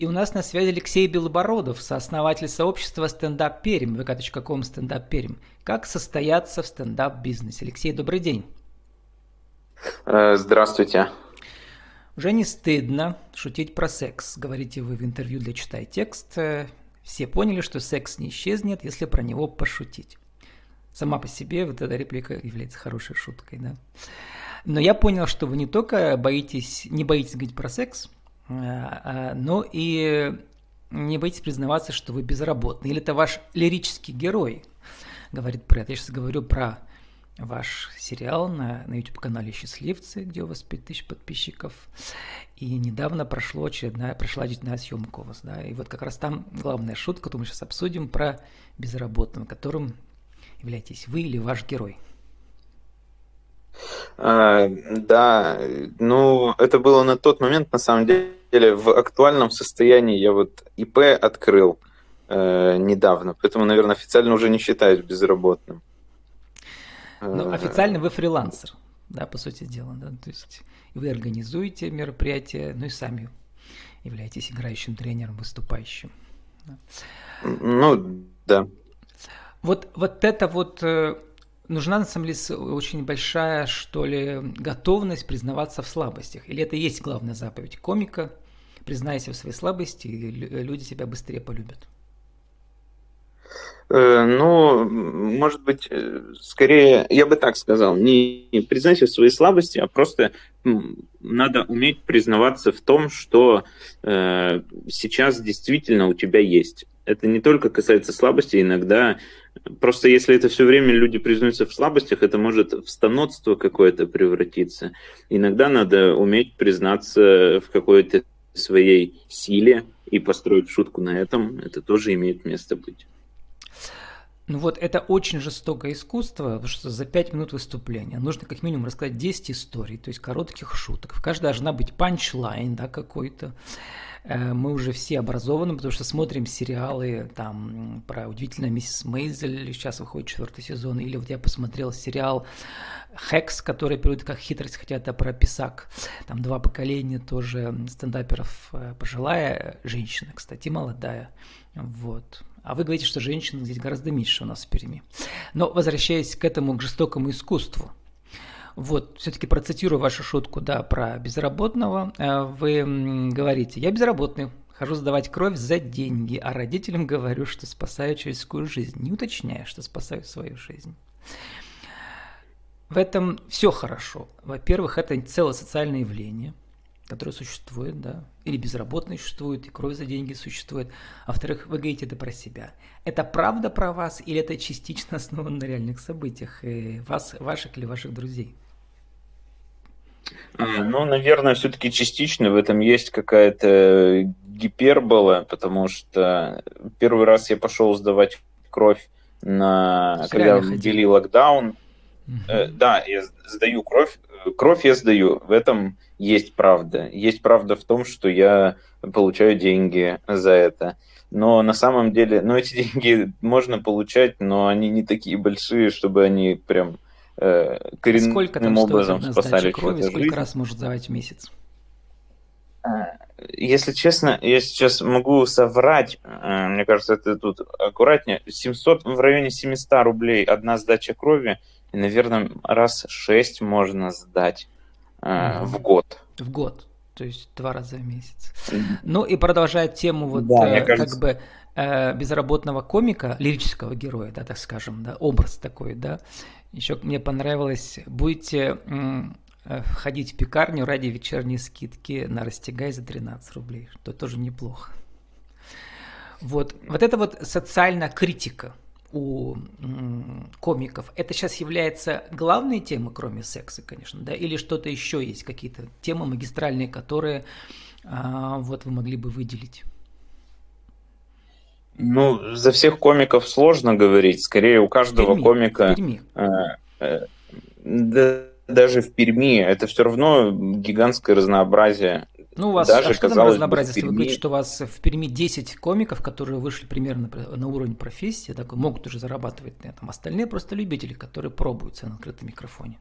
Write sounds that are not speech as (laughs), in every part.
И у нас на связи Алексей Белобородов, сооснователь сообщества «Стендап Перим», vk.com «Стендап Перим». Как состояться в стендап-бизнесе? Алексей, добрый день. Э, здравствуйте. Уже не стыдно шутить про секс, говорите вы в интервью для «Читай текст». Все поняли, что секс не исчезнет, если про него пошутить. Сама по себе вот эта реплика является хорошей шуткой, да. Но я понял, что вы не только боитесь, не боитесь говорить про секс, а, но и не боитесь признаваться, что вы безработный. Или это ваш лирический герой говорит про. Я сейчас говорю про ваш сериал на, на YouTube-канале «Счастливцы», где у вас 5000 подписчиков. И недавно прошло очередная, прошла очередная съемка у вас. Да? И вот как раз там главная шутка, которую мы сейчас обсудим, про безработного, которым являетесь вы или ваш герой. А, да, ну это было на тот момент, на самом деле, в актуальном состоянии я вот ИП открыл э, недавно, поэтому, наверное, официально уже не считаюсь безработным. Ну, официально вы фрилансер, да, по сути дела, да, то есть вы организуете мероприятия, ну и сами являетесь играющим тренером, выступающим. Ну, да. Вот, вот это вот э, нужна на самом деле очень большая, что ли, готовность признаваться в слабостях. Или это и есть главная заповедь комика? Признайся в своей слабости, и люди тебя быстрее полюбят. Э, ну, может быть, э, скорее, я бы так сказал, не признайся в своей слабости, а просто надо уметь признаваться в том, что э, сейчас действительно у тебя есть. Это не только касается слабости, иногда просто если это все время люди признаются в слабостях, это может в станотство какое-то превратиться. Иногда надо уметь признаться в какой-то своей силе и построить шутку на этом. Это тоже имеет место быть. Ну вот это очень жестокое искусство, потому что за 5 минут выступления нужно как минимум рассказать 10 историй, то есть коротких шуток. В каждой должна быть панчлайн да, какой-то. Э, мы уже все образованы, потому что смотрим сериалы там про удивительную миссис Мейзель, сейчас выходит четвертый сезон, или вот я посмотрел сериал Хекс, который переводит как хитрость, хотя это про писак. Там два поколения тоже стендаперов, э, пожилая женщина, кстати, молодая. Вот. А вы говорите, что женщин здесь гораздо меньше у нас в Перми. Но возвращаясь к этому, к жестокому искусству. Вот, все-таки процитирую вашу шутку, да, про безработного. Э, вы говорите, я безработный, хожу сдавать кровь за деньги, а родителям говорю, что спасаю человеческую жизнь, не уточняя, что спасаю свою жизнь. В этом все хорошо. Во-первых, это целое социальное явление – которые существуют, да, или безработные существуют, и кровь за деньги существует. А во-вторых, вы говорите это про себя. Это правда про вас или это частично (laughs) основано на реальных событиях, и вас, ваших или ваших друзей? А, ну, наверное, все-таки частично в этом есть какая-то гипербола, потому что первый раз я пошел сдавать кровь на, когда ввели локдаун. Э, да, я сдаю кровь. Кровь я сдаю. В этом есть правда. Есть правда в том, что я получаю деньги за это. Но на самом деле, ну, эти (laughs) деньги можно получать, но они не такие большие, чтобы они прям э, коренным сколько там образом спасали крови, сколько жизнь. раз может сдавать в месяц? А, если честно, я сейчас могу соврать, э, мне кажется, это тут аккуратнее, 700, в районе 700 рублей одна сдача крови, и, наверное, раз 6 можно сдать э, в год. В год, то есть два раза в месяц. Ну и продолжая тему вот да, э, кажется... как бы э, безработного комика, лирического героя, да, так скажем, да, образ такой, да. Еще мне понравилось, будете э, ходить в пекарню ради вечерней скидки на растягай за 13 рублей, что тоже неплохо. Вот, вот это вот социальная критика – у комиков, это сейчас является главной темой, кроме секса, конечно, да, или что-то еще есть, какие-то темы магистральные, которые а, вот вы могли бы выделить? Ну, за всех комиков сложно говорить, скорее у каждого Перми, комика... Перми. Э, э, да, даже в Перми это все равно гигантское разнообразие ну, у вас Даже, а что там разнообразие, если вы говорите, что у вас в Перми 10 комиков, которые вышли примерно на уровень профессии, так, могут уже зарабатывать на этом. Остальные просто любители, которые пробуются на открытом микрофоне.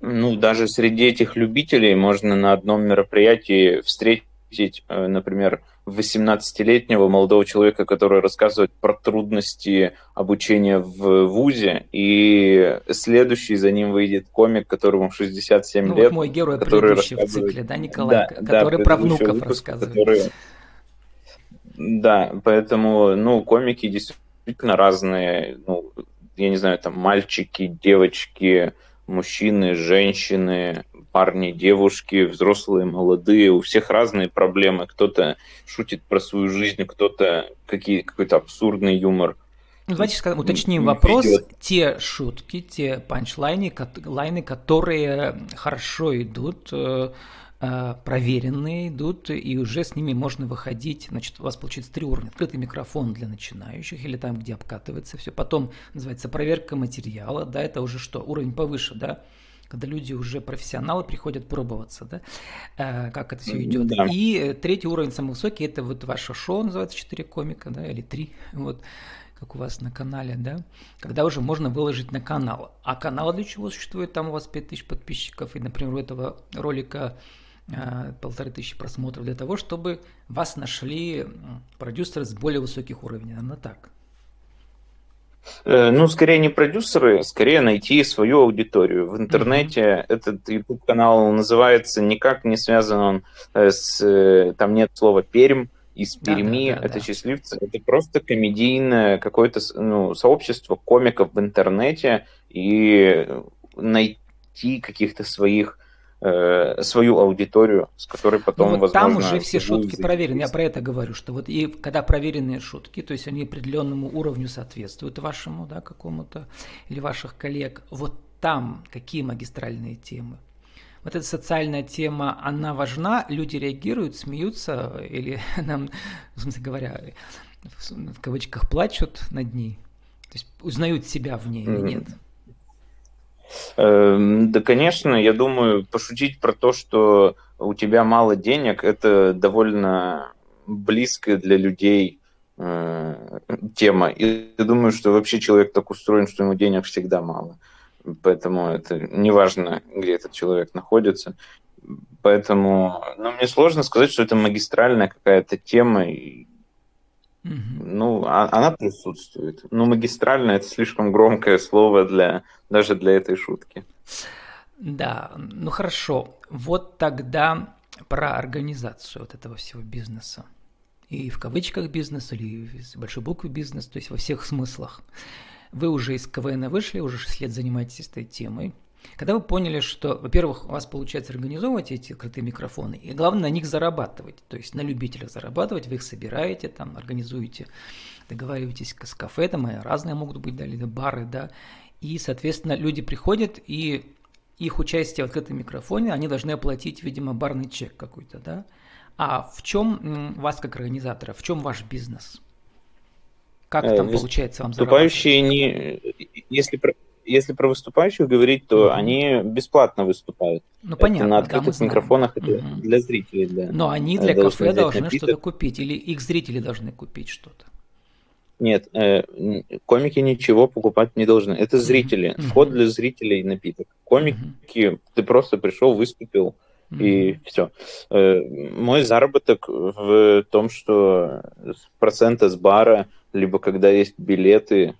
Ну, даже среди этих любителей можно на одном мероприятии встретить э, например, 18-летнего молодого человека, который рассказывает про трудности обучения в ВУЗе, и следующий за ним выйдет комик, которому 67 ну, лет. Вот мой герой который предыдущий в цикле, да, Николай, да, который да, про внуков выпуск, рассказывает. Который... Да, поэтому, ну, комики действительно разные, ну, я не знаю, там мальчики, девочки, мужчины, женщины, парни, девушки, взрослые, молодые, у всех разные проблемы. Кто-то шутит про свою жизнь, кто-то какие, какой-то абсурдный юмор. Ну, давайте скажем, уточним вопрос. Ведет. Те шутки, те панчлайны, лайны, которые хорошо идут, э, э, проверенные идут, и уже с ними можно выходить. Значит, у вас получится три уровня. Открытый микрофон для начинающих, или там, где обкатывается все. Потом называется проверка материала, да, это уже что, уровень повыше, да, когда люди уже профессионалы приходят пробоваться, да, э, как это все идет. Да. И третий уровень самый высокий, это вот ваше шоу называется «Четыре комика», да, или «Три», вот, как у вас на канале, да, когда уже можно выложить на канал. А канал для чего существует? Там у вас 5000 подписчиков, и, например, у этого ролика э, полторы тысячи просмотров для того, чтобы вас нашли продюсеры с более высоких уровней, наверное, так. Э, ну, скорее не продюсеры, скорее найти свою аудиторию. В интернете mm-hmm. этот YouTube канал называется никак не связан он э, с... Э, там нет слова «Пермь», из Перми, да, да, да, это да. счастливцы, это просто комедийное какое-то ну, сообщество комиков в интернете и найти каких-то своих э, свою аудиторию, с которой потом, ну, вот возможно... Там уже все шутки проверены, я про это говорю, что вот и когда проверенные шутки, то есть они определенному уровню соответствуют вашему, да, какому-то, или ваших коллег, вот там какие магистральные темы? Вот эта социальная тема, она важна, люди реагируют, смеются, или (laughs) нам, в смысле говоря, в кавычках плачут над ней, то есть узнают себя в ней или нет? Эм, да, конечно, я думаю, пошутить про то, что у тебя мало денег, это довольно близкая для людей э, тема. И я думаю, что вообще человек так устроен, что ему денег всегда мало. Поэтому это не важно, где этот человек находится. Поэтому ну, мне сложно сказать, что это магистральная какая-то тема. И ну, а, она присутствует. Но ну, магистрально это слишком громкое слово для даже для этой шутки. Да, ну хорошо. Вот тогда про организацию вот этого всего бизнеса. И в кавычках бизнес, или с большой буквы бизнес, то есть во всех смыслах. Вы уже из КВН вышли, уже 6 лет занимаетесь этой темой. Когда вы поняли, что, во-первых, у вас получается организовывать эти крутые микрофоны, и главное на них зарабатывать, то есть на любителях зарабатывать, вы их собираете, там, организуете, договариваетесь с кафе, там разные могут быть, да, или бары, да, и, соответственно, люди приходят, и их участие в открытом микрофоне, они должны оплатить, видимо, барный чек какой-то, да. А в чем вас как организатора, в чем ваш бизнес? Как э, там получается вам Выступающие не... Если если про выступающих говорить, то угу. они бесплатно выступают. Ну, понятно. Это на открытых да, микрофонах это угу. для зрителей. Для, Но они для кафе должны что-то купить, или их зрители должны купить что-то. Нет, э, комики ничего покупать не должны. Это зрители. Mm-hmm. Вход для зрителей напиток. Комики, mm-hmm. ты просто пришел, выступил, mm-hmm. и все. Э, мой заработок в том, что процента с бара, либо когда есть билеты,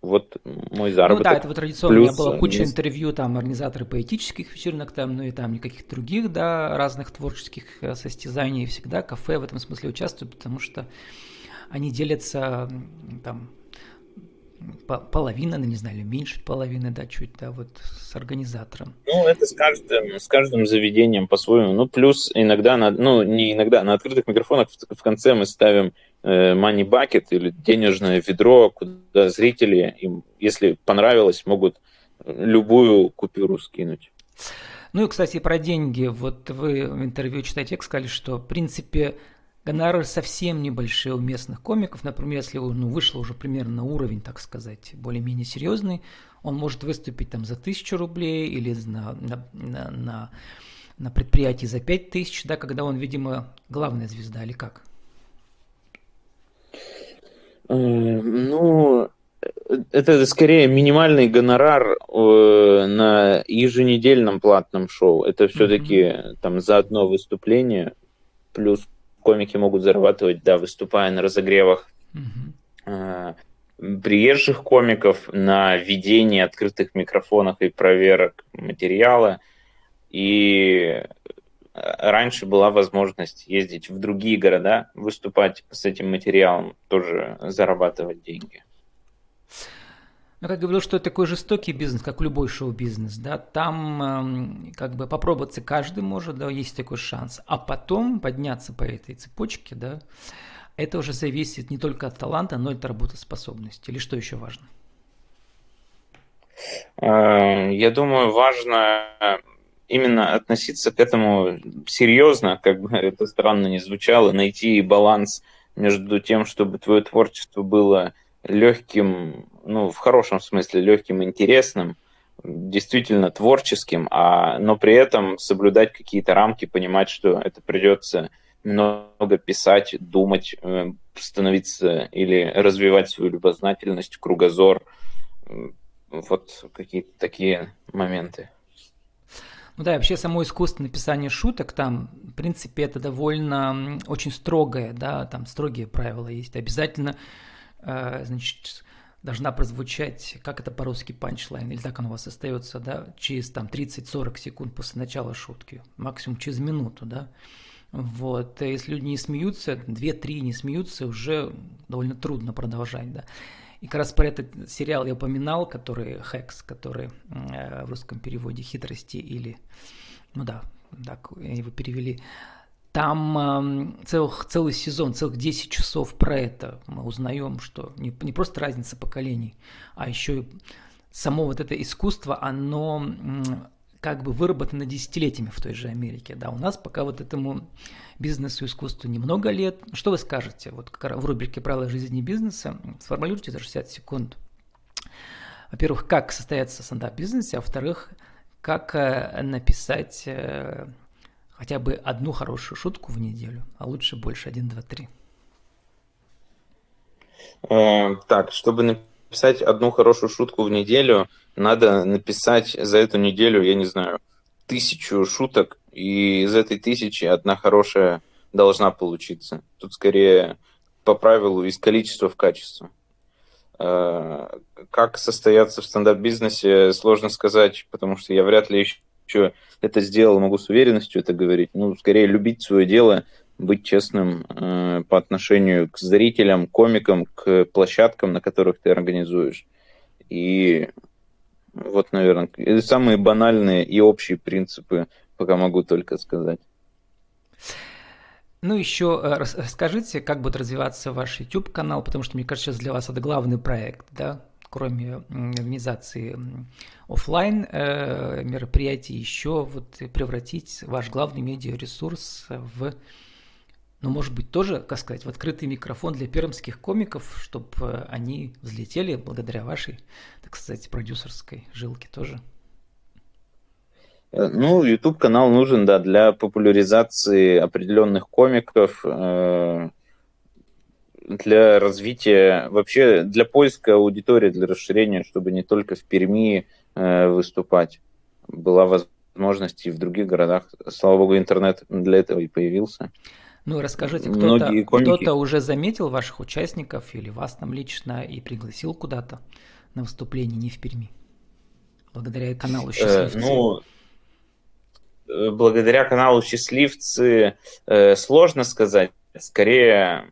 вот мой заработок. Ну да, это вот традиционно. Плюс... У меня была куча интервью, там, организаторы поэтических вечеринок, там, ну и там никаких других, да, разных творческих э, состязаний. Всегда кафе в этом смысле участвуют, потому что они делятся там половина, ну, не знаю, меньше половины, да, чуть, да, вот с организатором. Ну, это с каждым, с каждым заведением по-своему. Ну, плюс иногда, на, ну, не иногда, на открытых микрофонах в, в конце мы ставим э, money bucket или денежное ведро, куда зрители, им, если понравилось, могут любую купюру скинуть. Ну и, кстати, про деньги. Вот вы в интервью читаете, сказали, что, в принципе, Гонорары совсем небольшие у местных комиков. Например, если он ну, вышел уже примерно на уровень, так сказать, более-менее серьезный, он может выступить там за тысячу рублей или на, на, на, на, на предприятии за пять тысяч, да, когда он, видимо, главная звезда или как? Э, ну, это скорее минимальный гонорар э, на еженедельном платном шоу. Это все-таки mm-hmm. там за одно выступление плюс комики могут зарабатывать, да, выступая на разогревах mm-hmm. приезжих комиков, на ведении открытых микрофонов и проверок материала. И раньше была возможность ездить в другие города, выступать с этим материалом, тоже зарабатывать деньги. Ну, как говорил, что это такой жестокий бизнес, как любой шоу-бизнес, да, там э, как бы попробоваться каждый может, да, есть такой шанс, а потом подняться по этой цепочке, да, это уже зависит не только от таланта, но и от работоспособности. Или что еще важно? Э, я думаю, важно именно относиться к этому серьезно, как бы (laughs) это странно не звучало, найти баланс между тем, чтобы твое творчество было легким, ну, в хорошем смысле, легким, интересным, действительно творческим, а, но при этом соблюдать какие-то рамки, понимать, что это придется много писать, думать, э, становиться или развивать свою любознательность, кругозор. Вот какие-то такие моменты. Ну да, вообще само искусство написания шуток, там, в принципе, это довольно очень строгое, да, там строгие правила есть. Обязательно, значит, должна прозвучать, как это по-русски, панчлайн, или так оно у вас остается, да, через там 30-40 секунд после начала шутки, максимум через минуту, да. Вот, если люди не смеются, 2-3 не смеются, уже довольно трудно продолжать, да. И как раз про этот сериал я упоминал, который Хекс, который э, в русском переводе хитрости или, ну да, так его перевели. Там целых, целый сезон, целых 10 часов про это мы узнаем, что не, не просто разница поколений, а еще и само вот это искусство, оно как бы выработано десятилетиями в той же Америке. Да, у нас пока вот этому бизнесу, искусству немного лет. Что вы скажете вот в рубрике «Правила жизни бизнеса»? Сформулируйте за 60 секунд. Во-первых, как состояться стендап-бизнесе, а во-вторых, как э, написать э, хотя бы одну хорошую шутку в неделю, а лучше больше, один, два, три. Э, так, чтобы написать одну хорошую шутку в неделю, надо написать за эту неделю, я не знаю, тысячу шуток, и из этой тысячи одна хорошая должна получиться. Тут скорее по правилу из количества в качество. Э, как состояться в стендап-бизнесе, сложно сказать, потому что я вряд ли еще это сделал, могу с уверенностью это говорить. Ну, скорее любить свое дело, быть честным э, по отношению к зрителям, комикам, к площадкам, на которых ты организуешь. И вот, наверное, самые банальные и общие принципы, пока могу только сказать. Ну, еще э, расскажите, как будет развиваться ваш YouTube-канал, потому что, мне кажется, сейчас для вас это главный проект, да, кроме организации офлайн э, мероприятий, еще вот превратить ваш главный медиаресурс в но, может быть, тоже, как сказать, в открытый микрофон для пермских комиков, чтобы э, они взлетели благодаря вашей, так сказать, продюсерской жилке тоже. Э, ну, YouTube-канал нужен, да, для популяризации определенных комиков, э, для развития, вообще для поиска аудитории, для расширения, чтобы не только в Перми выступать. Была возможность и в других городах. Слава богу, интернет для этого и появился. Ну, расскажите, кто-то, кто-то уже заметил ваших участников или вас там лично и пригласил куда-то на выступление не в Перми? Благодаря каналу «Счастливцы». Э, ну, э, благодаря каналу «Счастливцы» э, сложно сказать. Скорее, э,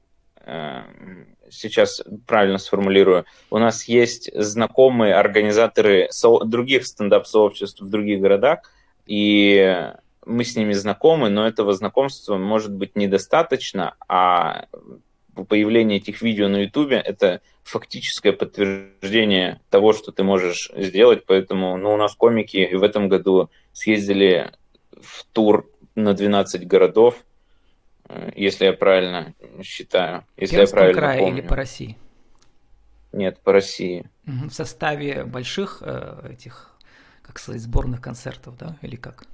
сейчас правильно сформулирую, у нас есть знакомые организаторы других стендап-сообществ в других городах, и мы с ними знакомы, но этого знакомства может быть недостаточно, а появление этих видео на Ютубе – это фактическое подтверждение того, что ты можешь сделать, поэтому ну, у нас комики в этом году съездили в тур на 12 городов, если я правильно считаю. Если я правильно крае помню. или по России? Нет, по России. В составе больших э, этих, как сказать, сборных концертов, да, или как?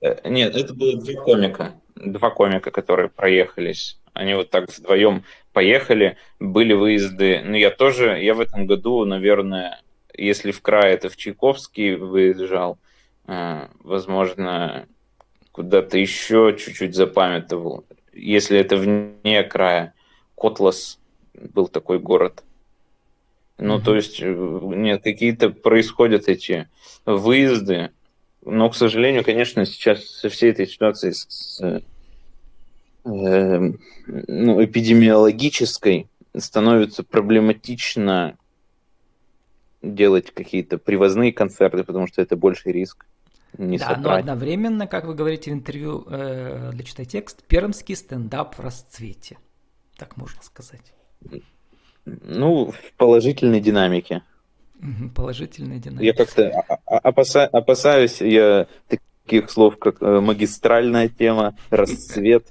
Э, нет, это было два комика. Два комика, которые проехались. Они вот так вдвоем поехали. Были выезды. Ну, я тоже, я в этом году, наверное, если в край, это в Чайковский выезжал. Э, возможно, куда-то еще чуть-чуть запамятовал. Если это вне края. Котлас был такой город. Ну, mm-hmm. то есть, э, нет, какие-то происходят эти выезды, но, к сожалению, конечно, сейчас со всей этой ситуацией с, э, ну, эпидемиологической становится проблематично делать какие-то привозные концерты, потому что это больший риск. Не да, собрать. но одновременно, как вы говорите в интервью э, для читай текст, пермский стендап в расцвете. Так можно сказать. Ну, в положительной динамике. Положительная динамика. Я как-то опаса- опасаюсь я таких слов, как э, магистральная тема, расцвет.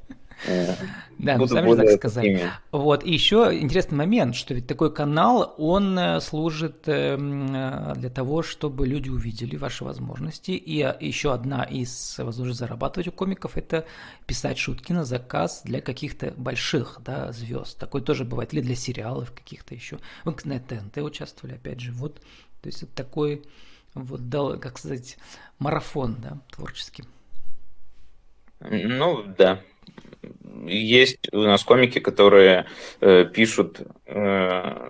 Э, да, ну, сами так сказать. Такими. Вот, и еще интересный момент, что ведь такой канал, он э, служит эм, э, для того, чтобы люди увидели ваши возможности. И еще одна из возможностей зарабатывать у комиков – это писать шутки на заказ для каких-то больших да, звезд. Такое тоже бывает, или для сериалов каких-то еще. Вы на ТНТ участвовали, опять же. Вот, то есть это такой, вот, дал, как сказать, марафон да, творческий. Ну, да, есть у нас комики, которые э, пишут, э,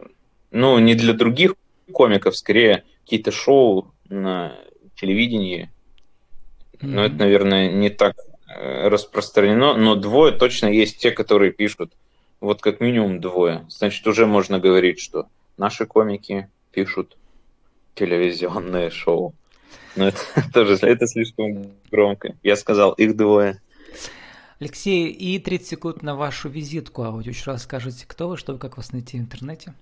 ну, не для других комиков, скорее какие-то шоу на телевидении. Mm-hmm. Но это, наверное, не так э, распространено, но двое точно есть те, которые пишут. Вот как минимум двое. Значит, уже можно говорить, что наши комики пишут телевизионное шоу. Но это (laughs) тоже это слишком громко. Я сказал, их двое. Алексей, и 30 секунд на вашу визитку аудио. Еще раз скажите, кто вы, что вы, как вас найти в интернете?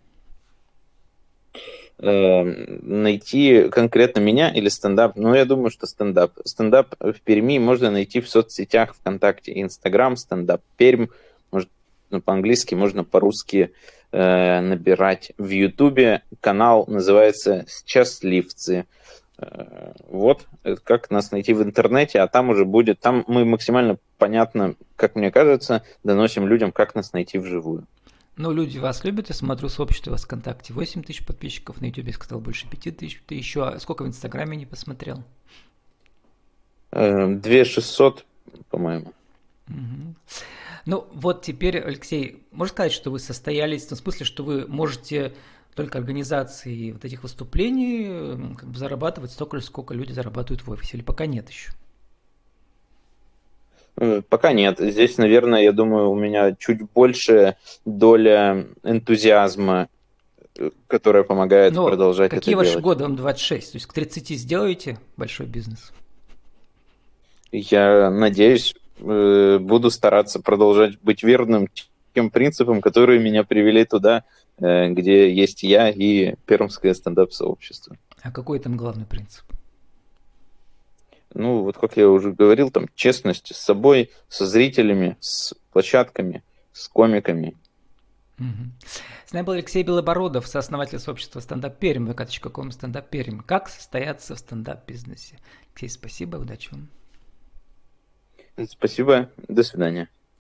Эм, найти конкретно меня или стендап? Ну, я думаю, что стендап. Стендап в Перми можно найти в соцсетях ВКонтакте, Инстаграм, стендап Пермь. Можно по-английски, можно по-русски э, набирать. В Ютубе канал называется «Счастливцы». Э, вот, как нас найти в интернете, а там уже будет, там мы максимально понятно, как мне кажется, доносим людям, как нас найти вживую. Ну, люди вас любят, я смотрю, сообщество у вас ВКонтакте 8 тысяч подписчиков, на Ютубе сказал больше 5 тысяч, ты еще, сколько в Инстаграме не посмотрел? 2600, э, по-моему. Угу. Ну, вот теперь, Алексей, можно сказать, что вы состоялись, в том смысле, что вы можете только организации вот этих выступлений как бы зарабатывать столько же, сколько люди зарабатывают в офисе, или пока нет еще? Э, пока нет. Здесь, наверное, я думаю, у меня чуть больше доля энтузиазма, э, которая помогает Но продолжать какие это ваши делать. годы? Вам 26, то есть к 30 сделаете большой бизнес? Я надеюсь, э, буду стараться продолжать быть верным тем принципам, которые меня привели туда, Э, где есть я и пермское стендап-сообщество. А какой там главный принцип? Ну, вот как я уже говорил, там честность с собой, со зрителями, с площадками, с комиками. Угу. С нами был Алексей Белобородов, сооснователь сообщества «Стендап Пермь», vk.com «Стендап Пермь». Как состояться в стендап-бизнесе? Алексей, спасибо, удачи вам. Спасибо, до свидания.